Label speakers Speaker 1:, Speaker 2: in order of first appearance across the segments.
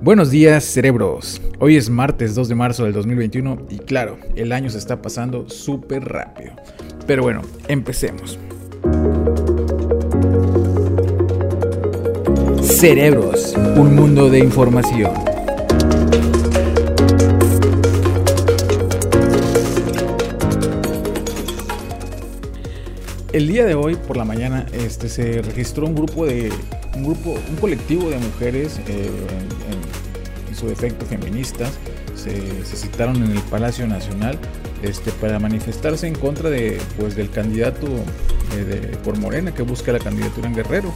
Speaker 1: Buenos días cerebros, hoy es martes 2 de marzo del 2021 y claro, el año se está pasando súper rápido. Pero bueno, empecemos. Cerebros, un mundo de información. El día de hoy por la mañana este, se registró un grupo de un grupo, un colectivo de mujeres eh, en, su defecto feministas se, citaron en el Palacio Nacional este, para manifestarse en contra de, pues, del candidato eh, por Morena que busca la candidatura en Guerrero.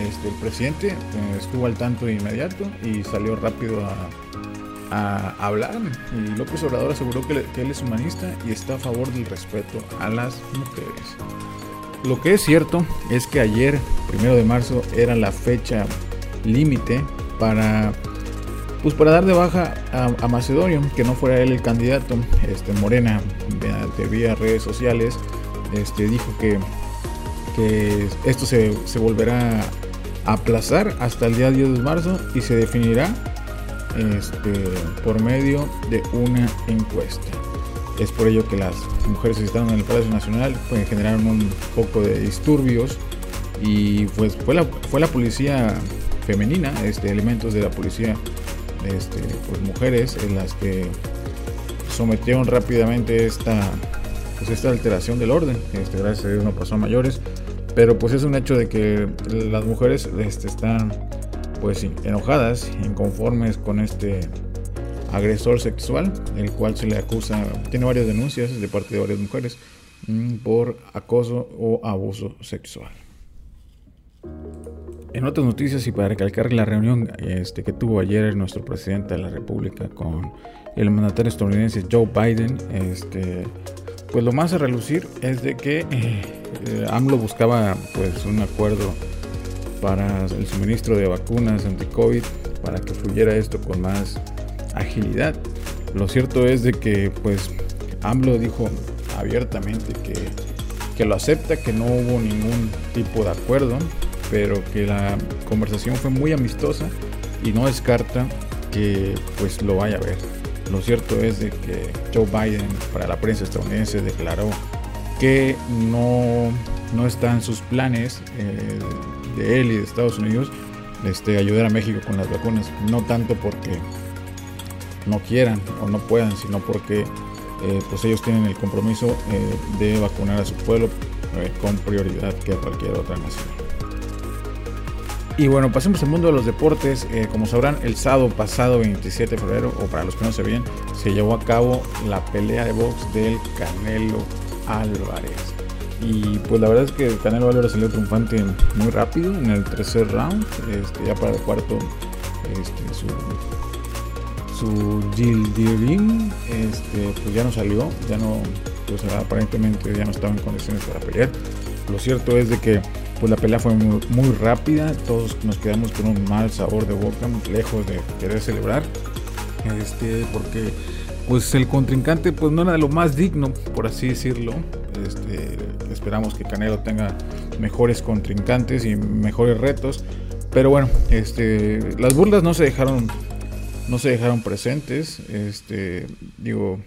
Speaker 1: Este, el presidente eh, estuvo al tanto de inmediato y salió rápido a, hablar. Y López Obrador aseguró que él es humanista y está a favor del respeto a las mujeres. Lo que es cierto es que ayer, primero de marzo, era la fecha límite para pues para dar de baja a, Macedonio, que no fuera él el candidato, este Morena, de vía redes sociales, este, dijo que, que esto se, se, volverá a aplazar hasta el día 10 de marzo y se definirá este, por medio de una encuesta. Es por ello que las mujeres que estaban en el Palacio Nacional pues, generaron un poco de disturbios y pues fue la, fue la policía femenina, este, elementos de la policía, este, pues mujeres en las que sometieron rápidamente esta, pues, esta alteración del orden. Este, gracias a Dios no pasó a mayores, pero pues es un hecho de que las mujeres este, están pues enojadas, inconformes con este agresor sexual, el cual se le acusa, tiene varias denuncias de parte de varias mujeres mm, por acoso o abuso sexual. En otras noticias y para recalcar la reunión este, que tuvo ayer nuestro presidente de la República con el mandatario estadounidense Joe Biden, este, pues lo más a relucir es de que eh, AMLO buscaba pues un acuerdo para el suministro de vacunas anti-COVID para que fluyera esto con más agilidad. Lo cierto es de que pues AMLO dijo abiertamente que, que lo acepta, que no hubo ningún tipo de acuerdo, pero que la conversación fue muy amistosa y no descarta que pues lo vaya a ver. Lo cierto es de que Joe Biden para la prensa estadounidense declaró que no, no está en sus planes eh, de él y de Estados Unidos este, ayudar a México con las vacunas, no tanto porque no quieran o no puedan, sino porque eh, pues ellos tienen el compromiso eh, de vacunar a su pueblo eh, con prioridad que a cualquier otra nación. Y bueno, pasemos al mundo de los deportes. como sabrán, el sábado pasado, 27 de febrero, o para los que no se ven, se llevó a cabo la pelea de box del Canelo Álvarez. Y pues la verdad es que el Canelo Álvarez salió triunfante muy rápido en el tercer round. Este, ya para el cuarto, este, su Gildirim este, pues ya no salió, ya no, pues aparentemente ya no estaba en condiciones para pelear. Lo cierto es de que pues la pelea fue muy, rápida, todos nos quedamos con un mal sabor de boca, lejos de querer celebrar, este, porque pues el contrincante pues no era lo más digno, por así decirlo. Este, esperamos que Canelo tenga mejores contrincantes y mejores retos. Pero bueno, este, las burlas no se dejaron no se dejaron presentes. Este, digo,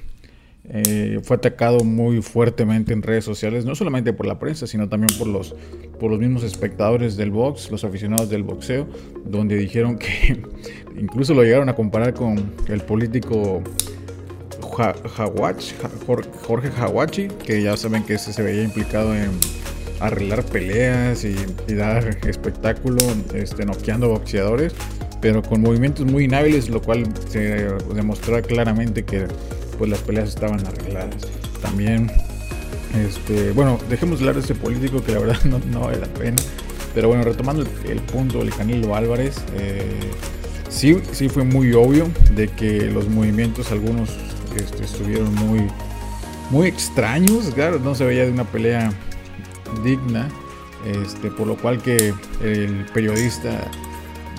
Speaker 1: eh, fue atacado muy fuertemente en redes sociales, no solamente por la prensa, sino también por los, por los mismos espectadores del box, los aficionados del boxeo, donde dijeron que incluso lo llegaron a comparar con el político Jorge Hawachi, que ya saben que ese se veía implicado en arreglar peleas y, dar espectáculo, este, noqueando boxeadores pero con movimientos muy inhábiles, lo cual se demostró claramente que pues, las peleas estaban arregladas. También, este, bueno, dejemos de hablar de ese político que la verdad no, vale la pena. Pero bueno, retomando el, punto del Canelo Álvarez, eh, sí, sí fue muy obvio de que los movimientos, algunos este, estuvieron muy, muy extraños. Claro, no se veía de una pelea digna. Este, por lo cual que el periodista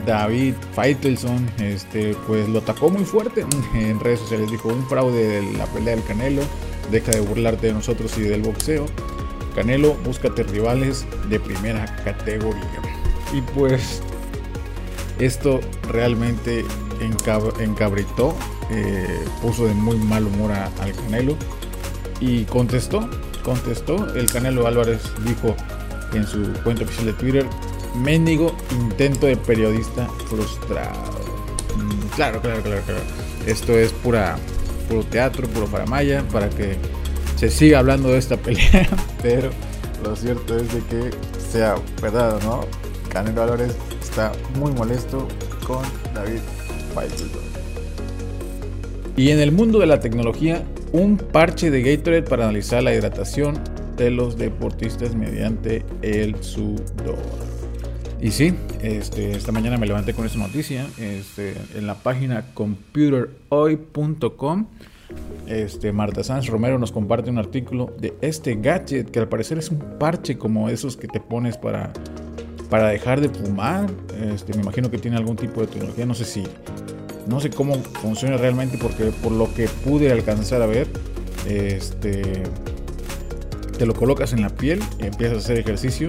Speaker 1: David Faitelson, este, pues lo atacó muy fuerte en redes sociales. Dijo un fraude de la pelea del Canelo, deja de burlarte de nosotros y del boxeo. Canelo, búscate rivales de primera categoría. Y pues esto realmente encabritó, eh, puso de muy mal humor al Canelo y contestó, contestó. El Canelo Álvarez dijo en su cuenta oficial de Twitter, mendigo intento de periodista frustrado. Mm, claro, claro, claro, claro. Esto es pura, puro teatro, puro paramaya, para que se siga hablando de esta pelea, pero lo cierto es de que sea verdad no, Canelo Álvarez está muy molesto con David Faitelson. Y en el mundo de la tecnología, un parche de Gatorade para analizar la hidratación de los deportistas mediante el sudor. Y sí, este, esta mañana me levanté con esa noticia este, en la página computerhoy.com. Este, Marta Sanz Romero nos comparte un artículo de este gadget que al parecer es un parche como esos que te pones para, para dejar de fumar. Este, me imagino que tiene algún tipo de tecnología, no sé si, no sé cómo funciona realmente porque por lo que pude alcanzar a ver, este, te lo colocas en la piel y empiezas a hacer ejercicio.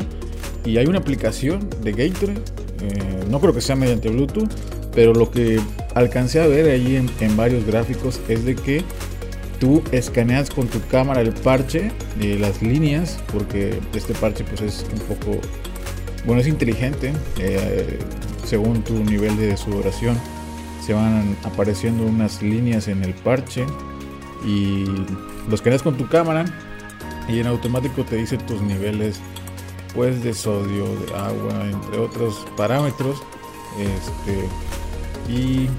Speaker 1: Y hay una aplicación de Gatorade, eh, no creo que sea mediante Bluetooth, pero lo que alcancé a ver ahí en, varios gráficos es de que tú escaneas con tu cámara el parche de las líneas, porque este parche pues es un poco, bueno, es inteligente, eh, según tu nivel de sudoración se van apareciendo unas líneas en el parche y lo escaneas con tu cámara y en automático te dice tus niveles pues de sodio, de agua, entre otros parámetros. Este y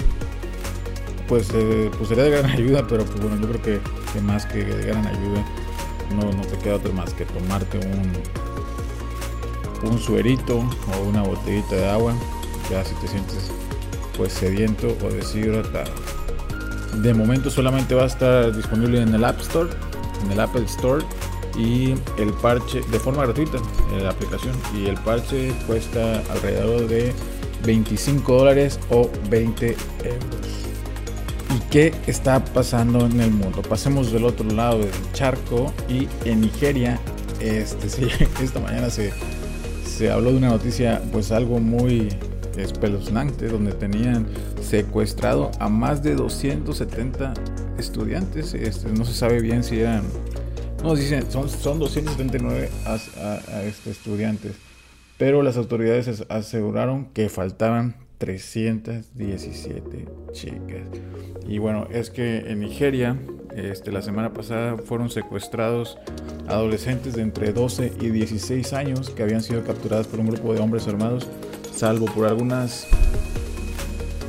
Speaker 1: pues, eh, pues sería de gran ayuda, pero pues bueno, yo creo que, más que de gran ayuda no, no, te queda otro más que tomarte un un suerito o una botellita de agua, ya si te sientes pues sediento o deshidratado. De momento solamente va a estar disponible en el App Store, en el Apple Store y el parche de forma gratuita en la aplicación y el parche cuesta alrededor de 25 dólares o 20 euros. ¿Y qué está pasando en el mundo? Pasemos del otro lado del charco y en Nigeria, este, sí, esta mañana se, se habló de una noticia pues algo muy espeluznante donde tenían secuestrado a más de 270 estudiantes. Este, no se sabe bien si eran no, dicen, son, son 279 este, estudiantes, pero las autoridades aseguraron que faltaban 317 chicas. Y bueno, es que en Nigeria, este, la semana pasada fueron secuestrados adolescentes de entre 12 y 16 años que habían sido capturados por un grupo de hombres armados, salvo por algunas...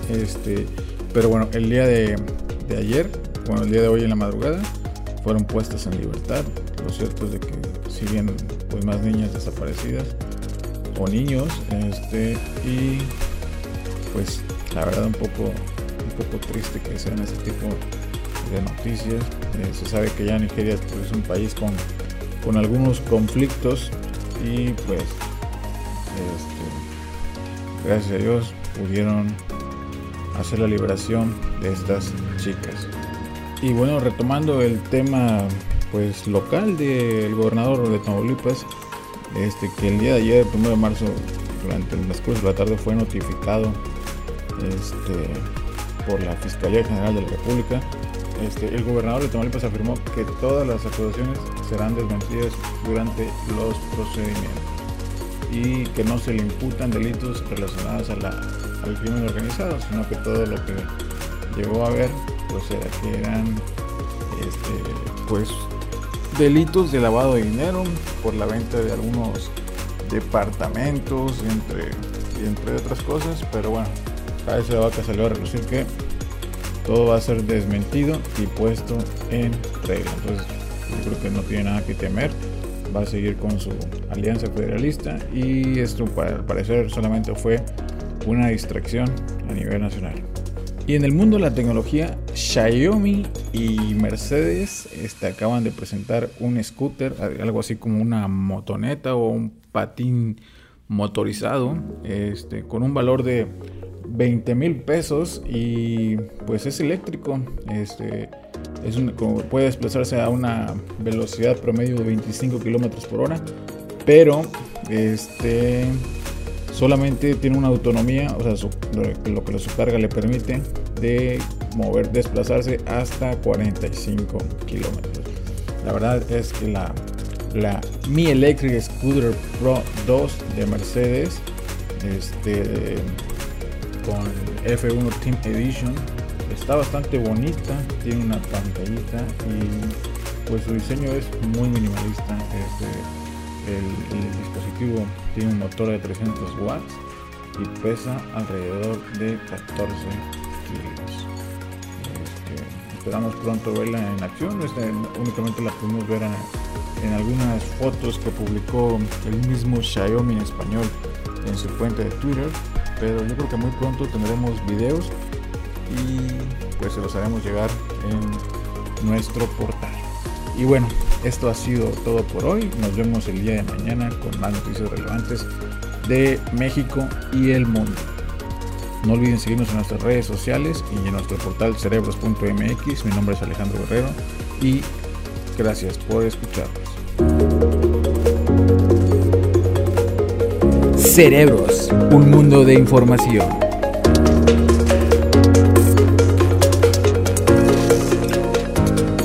Speaker 1: Este, pero bueno, el día de, de ayer, bueno, el día de hoy en la madrugada, fueron puestas en libertad. Lo cierto es de que siguen pues más niñas desaparecidas o niños este y pues la verdad un poco un poco triste que sean ese tipo de noticias eh, se sabe que ya Nigeria pues, es un país con, con algunos conflictos y pues este, gracias a Dios pudieron hacer la liberación de estas chicas y bueno, retomando el tema pues local del gobernador de Tamaulipas, este, que el día de ayer, el 1 de marzo, durante el transcurso de la tarde fue notificado este, por la Fiscalía General de la República. Este, el gobernador de Tamaulipas afirmó que todas las acusaciones serán desmentidas durante los procedimientos y que no se le imputan delitos relacionados a al crimen organizado, sino que todo lo que llegó a ver pues era que eran este, pues delitos de lavado de dinero por la venta de algunos departamentos entre entre otras cosas pero bueno a ese vaca salió a relucir que todo va a ser desmentido y puesto en regla. Entonces yo creo que no tiene nada que temer va a seguir con su alianza federalista y esto al parecer solamente fue una distracción a nivel nacional y en el mundo de la tecnología, Xiaomi y Mercedes este, acaban de presentar un scooter, algo así como una motoneta o un patín motorizado, este, con un valor de 20 mil pesos y pues es eléctrico. Este, es puede desplazarse a una velocidad promedio de 25 kilómetros por hora, pero este solamente tiene una autonomía, o sea, lo, que su carga le permite de mover, desplazarse hasta 45 kilómetros. La verdad es que la, la Mi Electric Scooter Pro 2 de Mercedes, este, con F1 Team Edition, está bastante bonita, tiene una pantallita y pues su diseño es muy minimalista. Este, el, dispositivo tiene un motor de 300 watts y pesa alrededor de 14 kilos. Este, esperamos pronto verla en acción. Este, únicamente la pudimos ver en, algunas fotos que publicó el mismo Xiaomi en español en su cuenta de Twitter. Pero yo creo que muy pronto tendremos videos y pues se los haremos llegar en nuestro portal. Y bueno, esto ha sido todo por hoy. Nos vemos el día de mañana con más noticias relevantes de México y el mundo. No olviden seguirnos en nuestras redes sociales y en nuestro portal cerebros.mx. Mi nombre es Alejandro Guerrero y gracias por escucharnos.
Speaker 2: Cerebros, un mundo de información.